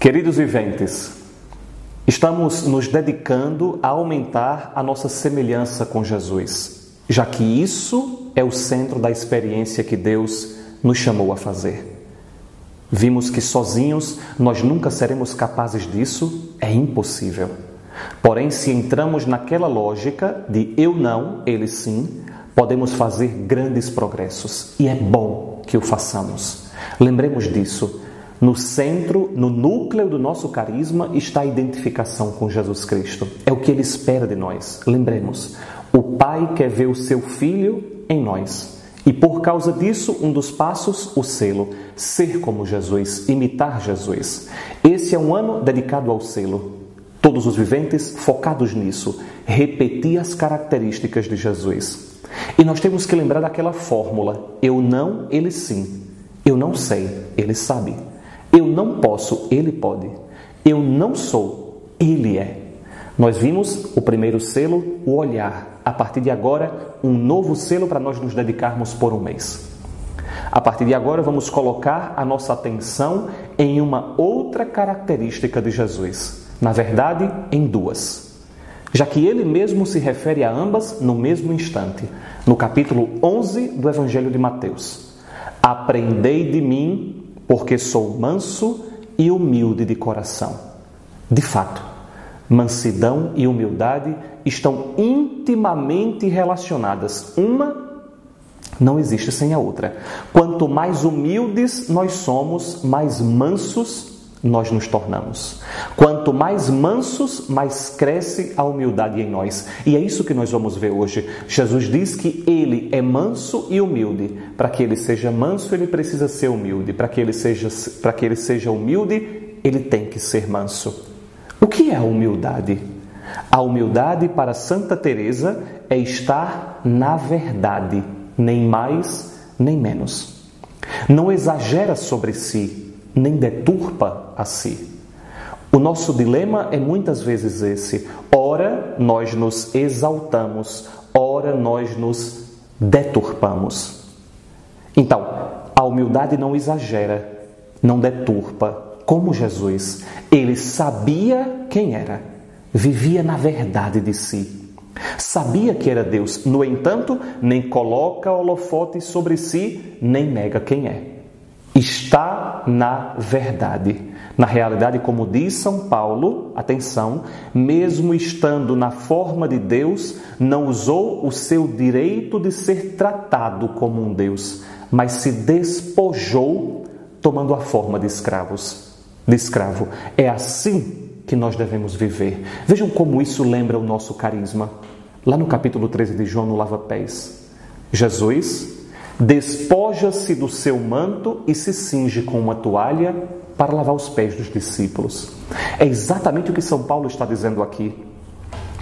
Queridos viventes, estamos nos dedicando a aumentar a nossa semelhança com Jesus, já que isso é o centro da experiência que Deus nos chamou a fazer. Vimos que sozinhos nós nunca seremos capazes disso, é impossível. Porém, se entramos naquela lógica de eu não, ele sim, podemos fazer grandes progressos e é bom que o façamos. Lembremos disso. No centro, no núcleo do nosso carisma está a identificação com Jesus Cristo. É o que ele espera de nós. Lembremos, o Pai quer ver o seu filho em nós. E por causa disso, um dos passos, o selo, ser como Jesus, imitar Jesus. Esse é um ano dedicado ao selo. Todos os viventes focados nisso, repetir as características de Jesus. E nós temos que lembrar daquela fórmula: eu não, ele sim. Eu não sei, ele sabe. Eu não posso, ele pode. Eu não sou, ele é. Nós vimos o primeiro selo, o olhar. A partir de agora, um novo selo para nós nos dedicarmos por um mês. A partir de agora, vamos colocar a nossa atenção em uma outra característica de Jesus. Na verdade, em duas. Já que ele mesmo se refere a ambas no mesmo instante, no capítulo 11 do Evangelho de Mateus. Aprendei de mim, porque sou manso e humilde de coração. De fato, mansidão e humildade estão intimamente relacionadas. Uma não existe sem a outra. Quanto mais humildes nós somos, mais mansos nós nos tornamos. Quanto mais mansos, mais cresce a humildade em nós. E é isso que nós vamos ver hoje. Jesus diz que ele é manso e humilde. Para que ele seja manso, ele precisa ser humilde. Para que ele seja para que ele seja humilde, ele tem que ser manso. O que é a humildade? A humildade para Santa Teresa é estar na verdade, nem mais nem menos. Não exagera sobre si, nem deturpa a si. O nosso dilema é muitas vezes esse: ora nós nos exaltamos, ora nós nos deturpamos. Então, a humildade não exagera, não deturpa, como Jesus. Ele sabia quem era, vivia na verdade de si. Sabia que era Deus, no entanto, nem coloca holofote sobre si, nem nega quem é está na verdade. Na realidade, como diz São Paulo, atenção, mesmo estando na forma de Deus, não usou o seu direito de ser tratado como um Deus, mas se despojou tomando a forma de escravos. De escravo. É assim que nós devemos viver. Vejam como isso lembra o nosso carisma. Lá no capítulo 13 de João, no Lava Pés, Jesus despoja-se do seu manto e se cinge com uma toalha para lavar os pés dos discípulos. É exatamente o que São Paulo está dizendo aqui.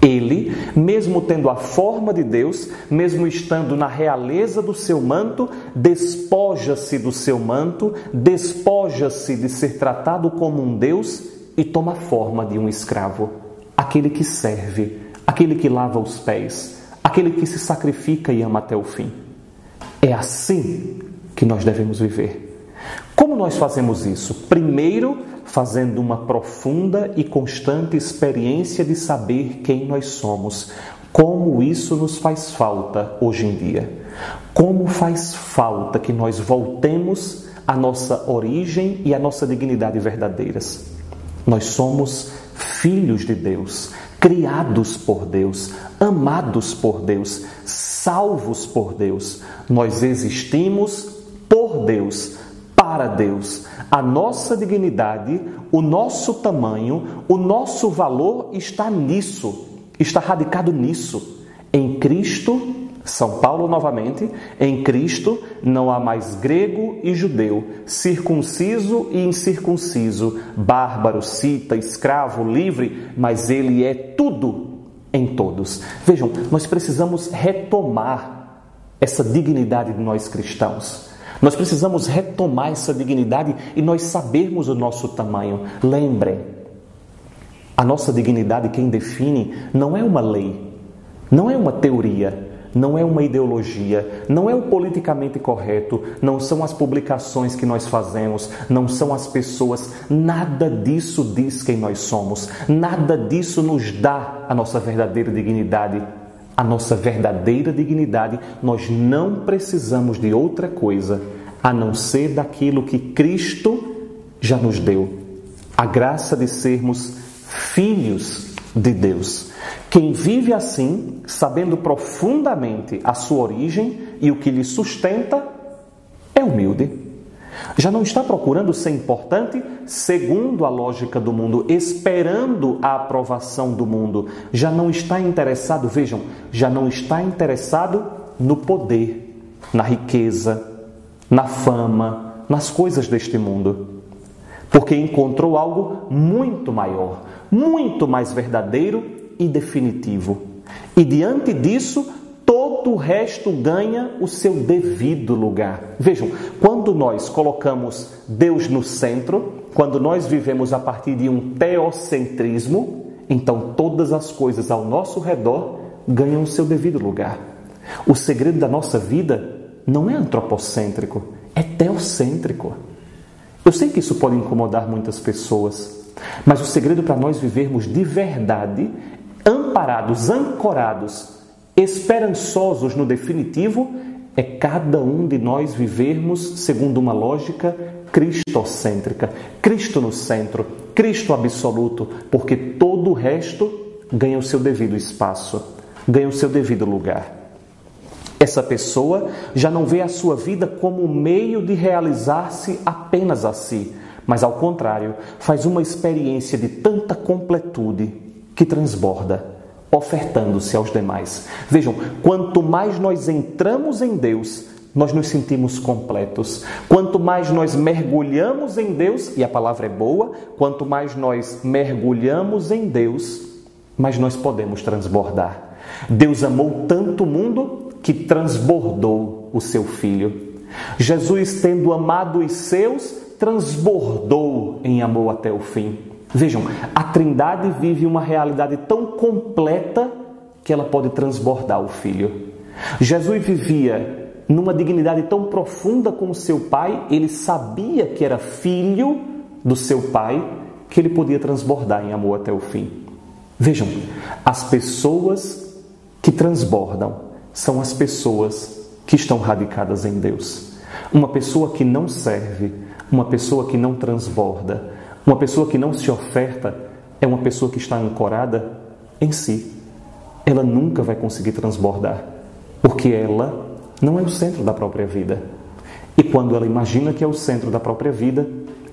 Ele, mesmo tendo a forma de Deus, mesmo estando na realeza do seu manto, despoja-se do seu manto, despoja-se de ser tratado como um Deus e toma a forma de um escravo, aquele que serve, aquele que lava os pés, aquele que se sacrifica e ama até o fim. É assim que nós devemos viver. Como nós fazemos isso? Primeiro, fazendo uma profunda e constante experiência de saber quem nós somos. Como isso nos faz falta hoje em dia. Como faz falta que nós voltemos à nossa origem e à nossa dignidade verdadeiras. Nós somos filhos de Deus, criados por Deus, amados por Deus, salvos por Deus. Nós existimos por Deus, para Deus. A nossa dignidade, o nosso tamanho, o nosso valor está nisso, está radicado nisso. Em Cristo são Paulo novamente, em Cristo não há mais grego e judeu, circunciso e incircunciso, bárbaro, cita, escravo, livre, mas ele é tudo em todos. Vejam, nós precisamos retomar essa dignidade de nós cristãos. Nós precisamos retomar essa dignidade e nós sabermos o nosso tamanho. Lembrem, a nossa dignidade quem define não é uma lei, não é uma teoria, não é uma ideologia, não é o politicamente correto, não são as publicações que nós fazemos, não são as pessoas, nada disso diz quem nós somos, nada disso nos dá a nossa verdadeira dignidade. A nossa verdadeira dignidade, nós não precisamos de outra coisa a não ser daquilo que Cristo já nos deu a graça de sermos filhos de Deus. Quem vive assim, sabendo profundamente a sua origem e o que lhe sustenta, é humilde. Já não está procurando ser importante segundo a lógica do mundo, esperando a aprovação do mundo. Já não está interessado, vejam, já não está interessado no poder, na riqueza, na fama, nas coisas deste mundo. Porque encontrou algo muito maior, muito mais verdadeiro e definitivo. E diante disso, todo o resto ganha o seu devido lugar. Vejam, quando nós colocamos Deus no centro, quando nós vivemos a partir de um teocentrismo, então todas as coisas ao nosso redor ganham o seu devido lugar. O segredo da nossa vida não é antropocêntrico, é teocêntrico. Eu sei que isso pode incomodar muitas pessoas, mas o segredo para nós vivermos de verdade, amparados, ancorados, esperançosos no definitivo, é cada um de nós vivermos segundo uma lógica cristocêntrica, Cristo no centro, Cristo absoluto, porque todo o resto ganha o seu devido espaço, ganha o seu devido lugar. Essa pessoa já não vê a sua vida como um meio de realizar-se apenas a si, mas ao contrário, faz uma experiência de tanta completude que transborda, ofertando-se aos demais. Vejam, quanto mais nós entramos em Deus, nós nos sentimos completos. Quanto mais nós mergulhamos em Deus, e a palavra é boa, quanto mais nós mergulhamos em Deus, mais nós podemos transbordar. Deus amou tanto o mundo que transbordou o seu filho. Jesus, tendo amado os seus, transbordou em amor até o fim. Vejam, a Trindade vive uma realidade tão completa que ela pode transbordar o filho. Jesus vivia numa dignidade tão profunda com o seu pai, ele sabia que era filho do seu pai, que ele podia transbordar em amor até o fim. Vejam, as pessoas que transbordam são as pessoas que estão radicadas em Deus. Uma pessoa que não serve, uma pessoa que não transborda, uma pessoa que não se oferta, é uma pessoa que está ancorada em si. Ela nunca vai conseguir transbordar, porque ela não é o centro da própria vida. E quando ela imagina que é o centro da própria vida,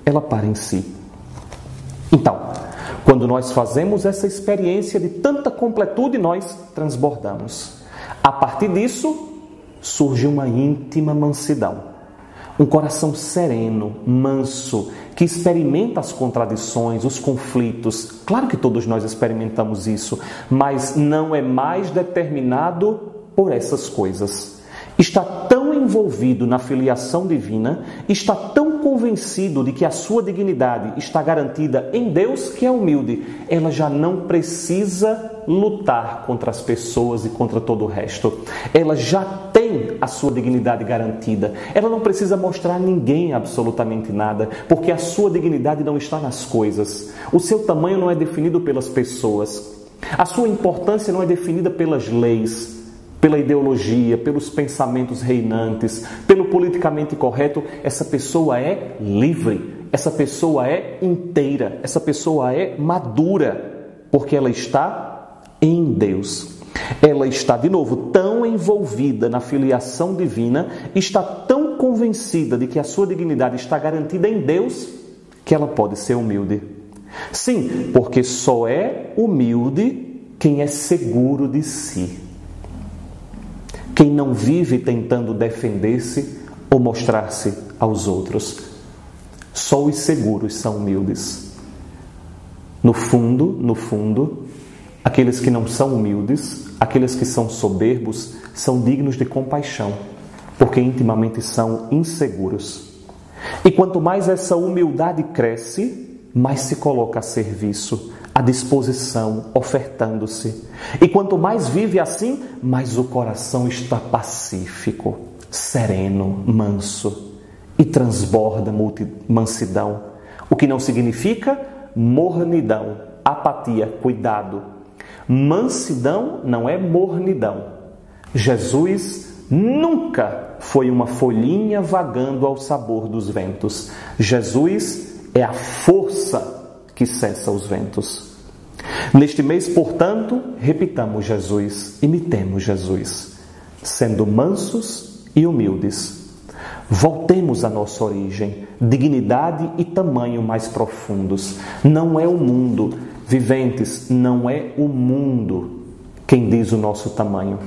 ela para em si. Então, quando nós fazemos essa experiência de tanta completude, nós transbordamos. A partir disso, surge uma íntima mansidão. Um coração sereno, manso, que experimenta as contradições, os conflitos. Claro que todos nós experimentamos isso, mas não é mais determinado por essas coisas. Está tão envolvido na filiação divina, está tão convencido de que a sua dignidade está garantida em Deus que é humilde. Ela já não precisa lutar contra as pessoas e contra todo o resto. Ela já tem a sua dignidade garantida. Ela não precisa mostrar a ninguém absolutamente nada, porque a sua dignidade não está nas coisas. O seu tamanho não é definido pelas pessoas. A sua importância não é definida pelas leis pela ideologia, pelos pensamentos reinantes, pelo politicamente correto, essa pessoa é livre, essa pessoa é inteira, essa pessoa é madura, porque ela está em Deus. Ela está, de novo, tão envolvida na filiação divina, está tão convencida de que a sua dignidade está garantida em Deus, que ela pode ser humilde. Sim, porque só é humilde quem é seguro de si. Quem não vive tentando defender-se ou mostrar-se aos outros. Só os seguros são humildes. No fundo, no fundo, Aqueles que não são humildes, aqueles que são soberbos, são dignos de compaixão, porque intimamente são inseguros. E quanto mais essa humildade cresce, mais se coloca a serviço, à disposição, ofertando-se. E quanto mais vive assim, mais o coração está pacífico, sereno, manso e transborda mansidão, o que não significa mornidão, apatia, cuidado. Mansidão não é mornidão. Jesus nunca foi uma folhinha vagando ao sabor dos ventos. Jesus é a força que cessa os ventos. Neste mês, portanto, repitamos Jesus, imitemos Jesus, sendo mansos e humildes. Voltemos à nossa origem, dignidade e tamanho mais profundos. Não é o mundo, viventes, não é o mundo quem diz o nosso tamanho.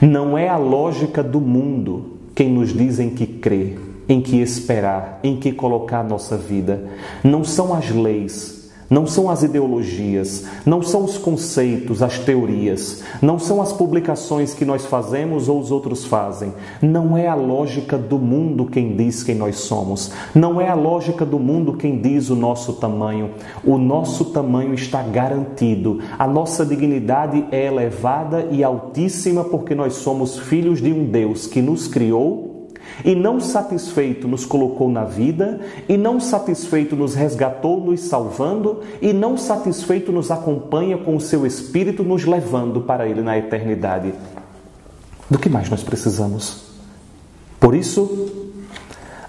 Não é a lógica do mundo quem nos diz em que crer, em que esperar, em que colocar nossa vida. Não são as leis, não são as ideologias, não são os conceitos, as teorias, não são as publicações que nós fazemos ou os outros fazem. Não é a lógica do mundo quem diz quem nós somos. Não é a lógica do mundo quem diz o nosso tamanho. O nosso tamanho está garantido. A nossa dignidade é elevada e altíssima porque nós somos filhos de um Deus que nos criou e não satisfeito nos colocou na vida, e não satisfeito nos resgatou, nos salvando, e não satisfeito nos acompanha com o seu Espírito, nos levando para Ele na eternidade. Do que mais nós precisamos? Por isso,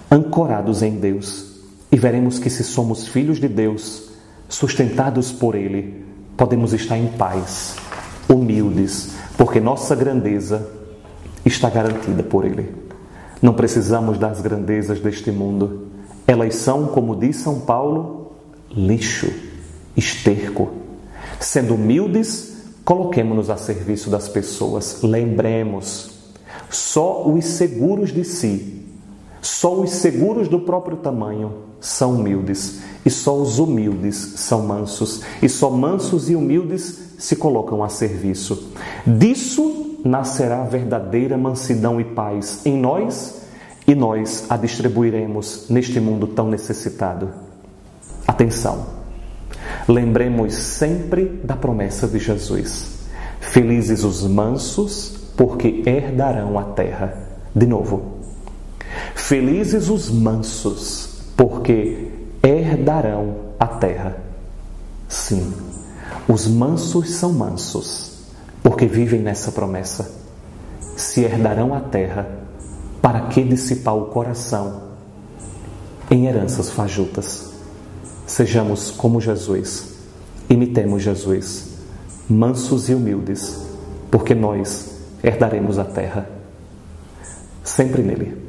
ancorados em Deus, e veremos que se somos filhos de Deus, sustentados por Ele, podemos estar em paz, humildes, porque nossa grandeza está garantida por Ele. Não precisamos das grandezas deste mundo. Elas são, como diz São Paulo, lixo, esterco. Sendo humildes, coloquemos-nos a serviço das pessoas. Lembremos, só os seguros de si, só os seguros do próprio tamanho são humildes, e só os humildes são mansos, e só mansos e humildes se colocam a serviço. Disso nascerá verdadeira mansidão e paz em nós e nós a distribuiremos neste mundo tão necessitado. Atenção! Lembremos sempre da promessa de Jesus: Felizes os mansos, porque herdarão a terra. De novo. Felizes os mansos, porque herdarão a terra. Sim, os mansos são mansos porque vivem nessa promessa. Se herdarão a terra, para que dissipar o coração em heranças fajutas? Sejamos como Jesus, imitemos Jesus, mansos e humildes, porque nós herdaremos a terra, sempre nele.